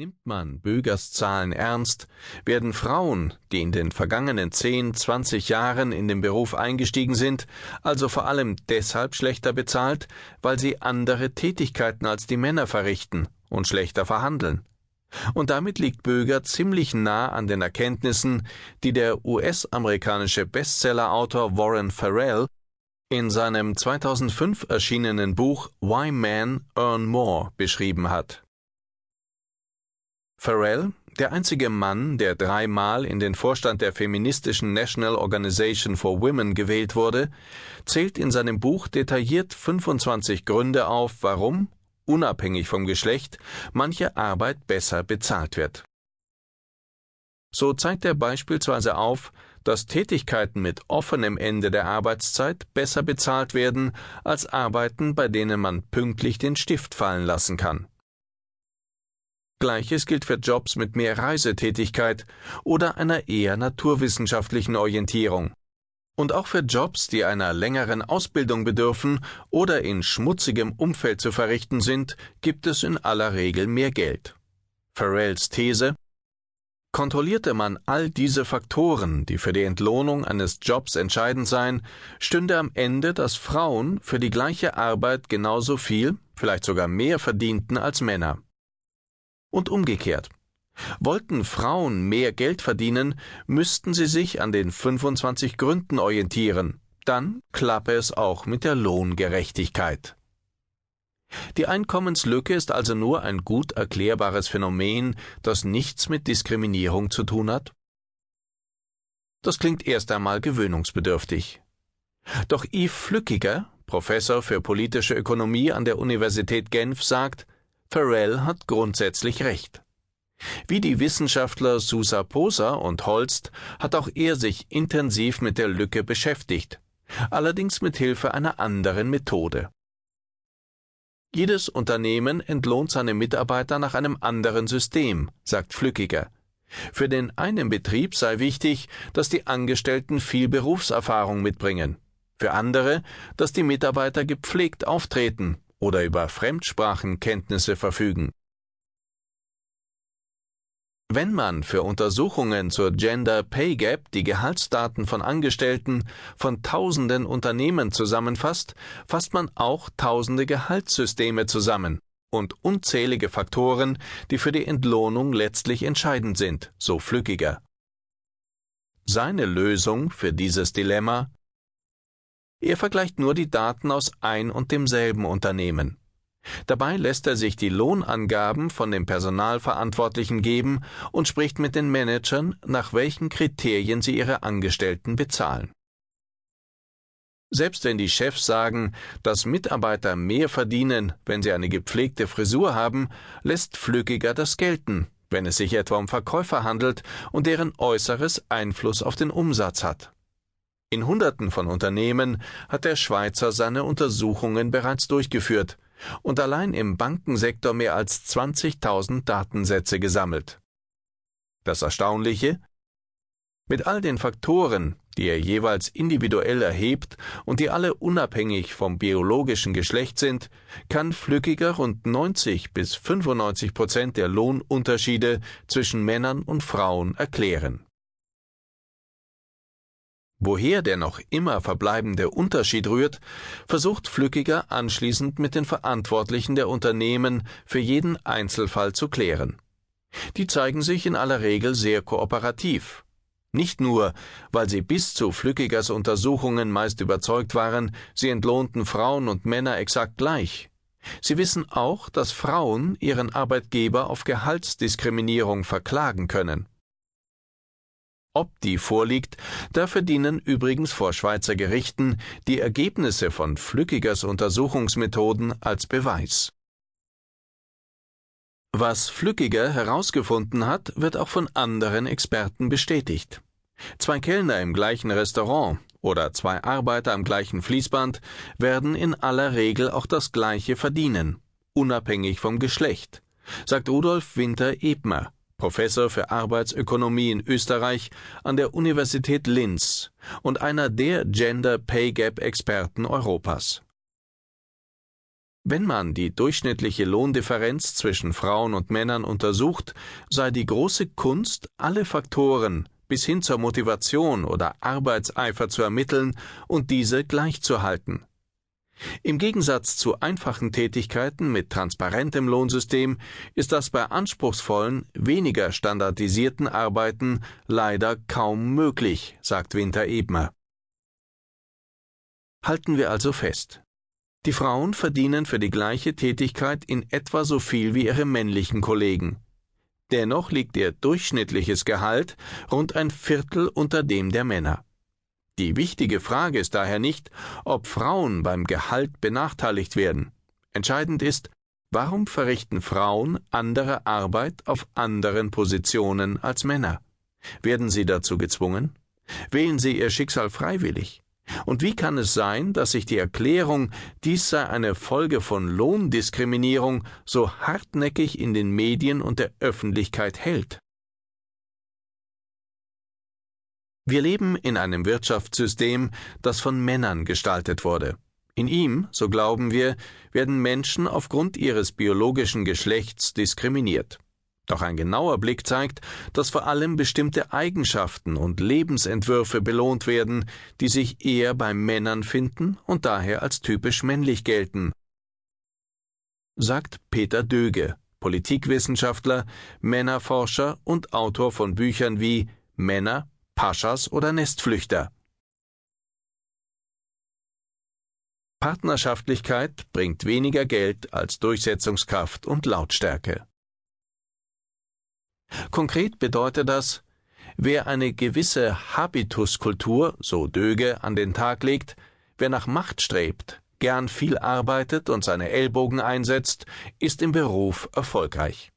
Nimmt man Bögers Zahlen ernst, werden Frauen, die in den vergangenen 10, 20 Jahren in den Beruf eingestiegen sind, also vor allem deshalb schlechter bezahlt, weil sie andere Tätigkeiten als die Männer verrichten und schlechter verhandeln. Und damit liegt Böger ziemlich nah an den Erkenntnissen, die der US-amerikanische Bestsellerautor Warren Farrell in seinem 2005 erschienenen Buch Why Men Earn More beschrieben hat. Farrell, der einzige Mann, der dreimal in den Vorstand der feministischen National Organization for Women gewählt wurde, zählt in seinem Buch detailliert 25 Gründe auf, warum, unabhängig vom Geschlecht, manche Arbeit besser bezahlt wird. So zeigt er beispielsweise auf, dass Tätigkeiten mit offenem Ende der Arbeitszeit besser bezahlt werden als Arbeiten, bei denen man pünktlich den Stift fallen lassen kann. Gleiches gilt für Jobs mit mehr Reisetätigkeit oder einer eher naturwissenschaftlichen Orientierung. Und auch für Jobs, die einer längeren Ausbildung bedürfen oder in schmutzigem Umfeld zu verrichten sind, gibt es in aller Regel mehr Geld. Farrells These Kontrollierte man all diese Faktoren, die für die Entlohnung eines Jobs entscheidend seien, stünde am Ende, dass Frauen für die gleiche Arbeit genauso viel, vielleicht sogar mehr verdienten als Männer. Und umgekehrt. Wollten Frauen mehr Geld verdienen, müssten sie sich an den 25 Gründen orientieren. Dann klappe es auch mit der Lohngerechtigkeit. Die Einkommenslücke ist also nur ein gut erklärbares Phänomen, das nichts mit Diskriminierung zu tun hat? Das klingt erst einmal gewöhnungsbedürftig. Doch Yves Flückiger, Professor für politische Ökonomie an der Universität Genf, sagt, Farrell hat grundsätzlich recht. Wie die Wissenschaftler Susa Poser und Holst hat auch er sich intensiv mit der Lücke beschäftigt, allerdings mit Hilfe einer anderen Methode. Jedes Unternehmen entlohnt seine Mitarbeiter nach einem anderen System, sagt Flückiger. Für den einen Betrieb sei wichtig, dass die Angestellten viel Berufserfahrung mitbringen. Für andere, dass die Mitarbeiter gepflegt auftreten oder über Fremdsprachenkenntnisse verfügen. Wenn man für Untersuchungen zur Gender Pay Gap die Gehaltsdaten von Angestellten von tausenden Unternehmen zusammenfasst, fasst man auch tausende Gehaltssysteme zusammen und unzählige Faktoren, die für die Entlohnung letztlich entscheidend sind, so Flückiger. Seine Lösung für dieses Dilemma er vergleicht nur die Daten aus ein und demselben Unternehmen. Dabei lässt er sich die Lohnangaben von den Personalverantwortlichen geben und spricht mit den Managern, nach welchen Kriterien sie ihre Angestellten bezahlen. Selbst wenn die Chefs sagen, dass Mitarbeiter mehr verdienen, wenn sie eine gepflegte Frisur haben, lässt Flückiger das gelten, wenn es sich etwa um Verkäufer handelt und deren Äußeres Einfluss auf den Umsatz hat. In Hunderten von Unternehmen hat der Schweizer seine Untersuchungen bereits durchgeführt und allein im Bankensektor mehr als 20.000 Datensätze gesammelt. Das Erstaunliche? Mit all den Faktoren, die er jeweils individuell erhebt und die alle unabhängig vom biologischen Geschlecht sind, kann Flückiger rund 90 bis 95 Prozent der Lohnunterschiede zwischen Männern und Frauen erklären. Woher der noch immer verbleibende Unterschied rührt, versucht Flückiger anschließend mit den Verantwortlichen der Unternehmen für jeden Einzelfall zu klären. Die zeigen sich in aller Regel sehr kooperativ. Nicht nur, weil sie bis zu Flückigers Untersuchungen meist überzeugt waren, sie entlohnten Frauen und Männer exakt gleich. Sie wissen auch, dass Frauen ihren Arbeitgeber auf Gehaltsdiskriminierung verklagen können. Ob die vorliegt, da verdienen übrigens vor Schweizer Gerichten die Ergebnisse von Flückigers Untersuchungsmethoden als Beweis. Was Flückiger herausgefunden hat, wird auch von anderen Experten bestätigt. Zwei Kellner im gleichen Restaurant oder zwei Arbeiter am gleichen Fließband werden in aller Regel auch das gleiche verdienen, unabhängig vom Geschlecht, sagt Rudolf Winter-Ebner, Professor für Arbeitsökonomie in Österreich an der Universität Linz und einer der Gender Pay Gap Experten Europas. Wenn man die durchschnittliche Lohndifferenz zwischen Frauen und Männern untersucht, sei die große Kunst, alle Faktoren bis hin zur Motivation oder Arbeitseifer zu ermitteln und diese gleichzuhalten. Im Gegensatz zu einfachen Tätigkeiten mit transparentem Lohnsystem ist das bei anspruchsvollen, weniger standardisierten Arbeiten leider kaum möglich, sagt Winter Ebner. Halten wir also fest. Die Frauen verdienen für die gleiche Tätigkeit in etwa so viel wie ihre männlichen Kollegen. Dennoch liegt ihr durchschnittliches Gehalt rund ein Viertel unter dem der Männer. Die wichtige Frage ist daher nicht, ob Frauen beim Gehalt benachteiligt werden. Entscheidend ist, warum verrichten Frauen andere Arbeit auf anderen Positionen als Männer? Werden sie dazu gezwungen? Wählen sie ihr Schicksal freiwillig? Und wie kann es sein, dass sich die Erklärung, dies sei eine Folge von Lohndiskriminierung, so hartnäckig in den Medien und der Öffentlichkeit hält? Wir leben in einem Wirtschaftssystem, das von Männern gestaltet wurde. In ihm, so glauben wir, werden Menschen aufgrund ihres biologischen Geschlechts diskriminiert. Doch ein genauer Blick zeigt, dass vor allem bestimmte Eigenschaften und Lebensentwürfe belohnt werden, die sich eher bei Männern finden und daher als typisch männlich gelten. Sagt Peter Döge, Politikwissenschaftler, Männerforscher und Autor von Büchern wie Männer, Paschas oder Nestflüchter. Partnerschaftlichkeit bringt weniger Geld als Durchsetzungskraft und Lautstärke. Konkret bedeutet das, wer eine gewisse Habituskultur, so Döge, an den Tag legt, wer nach Macht strebt, gern viel arbeitet und seine Ellbogen einsetzt, ist im Beruf erfolgreich.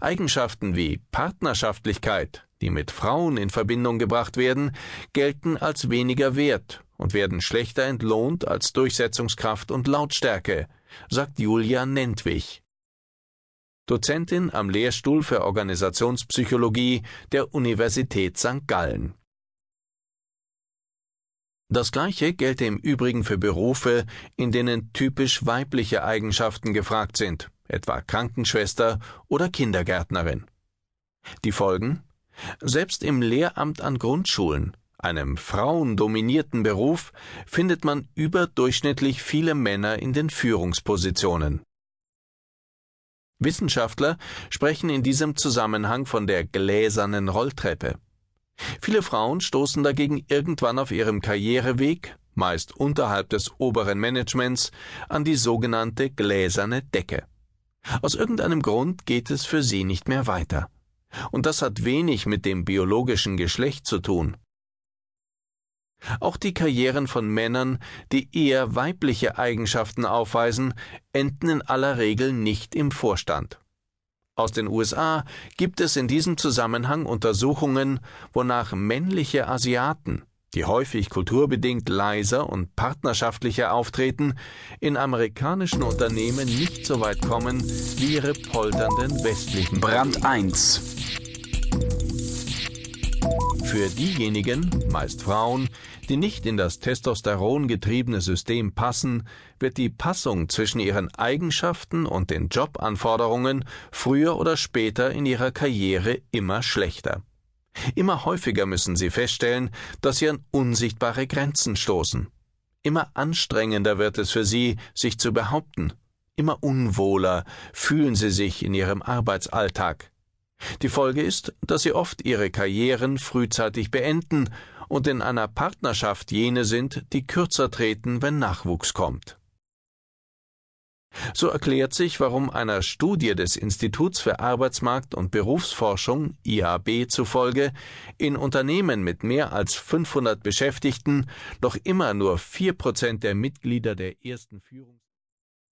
Eigenschaften wie Partnerschaftlichkeit, die mit Frauen in Verbindung gebracht werden, gelten als weniger wert und werden schlechter entlohnt als Durchsetzungskraft und Lautstärke, sagt Julia Nentwich. Dozentin am Lehrstuhl für Organisationspsychologie der Universität St. Gallen. Das gleiche gelte im Übrigen für Berufe, in denen typisch weibliche Eigenschaften gefragt sind, etwa Krankenschwester oder Kindergärtnerin. Die Folgen? Selbst im Lehramt an Grundschulen, einem frauendominierten Beruf, findet man überdurchschnittlich viele Männer in den Führungspositionen. Wissenschaftler sprechen in diesem Zusammenhang von der gläsernen Rolltreppe. Viele Frauen stoßen dagegen irgendwann auf ihrem Karriereweg, meist unterhalb des oberen Managements, an die sogenannte gläserne Decke. Aus irgendeinem Grund geht es für sie nicht mehr weiter. Und das hat wenig mit dem biologischen Geschlecht zu tun. Auch die Karrieren von Männern, die eher weibliche Eigenschaften aufweisen, enden in aller Regel nicht im Vorstand. Aus den USA gibt es in diesem Zusammenhang Untersuchungen, wonach männliche Asiaten die häufig kulturbedingt leiser und partnerschaftlicher auftreten, in amerikanischen Unternehmen nicht so weit kommen wie ihre polternden westlichen. Brand 1 Für diejenigen, meist Frauen, die nicht in das Testosteron getriebene System passen, wird die Passung zwischen ihren Eigenschaften und den Jobanforderungen früher oder später in ihrer Karriere immer schlechter. Immer häufiger müssen sie feststellen, dass sie an unsichtbare Grenzen stoßen. Immer anstrengender wird es für sie, sich zu behaupten. Immer unwohler fühlen sie sich in ihrem Arbeitsalltag. Die Folge ist, dass sie oft ihre Karrieren frühzeitig beenden und in einer Partnerschaft jene sind, die kürzer treten, wenn Nachwuchs kommt. So erklärt sich, warum einer Studie des Instituts für Arbeitsmarkt und Berufsforschung IAB zufolge in Unternehmen mit mehr als 500 Beschäftigten noch immer nur vier Prozent der Mitglieder der ersten Führungs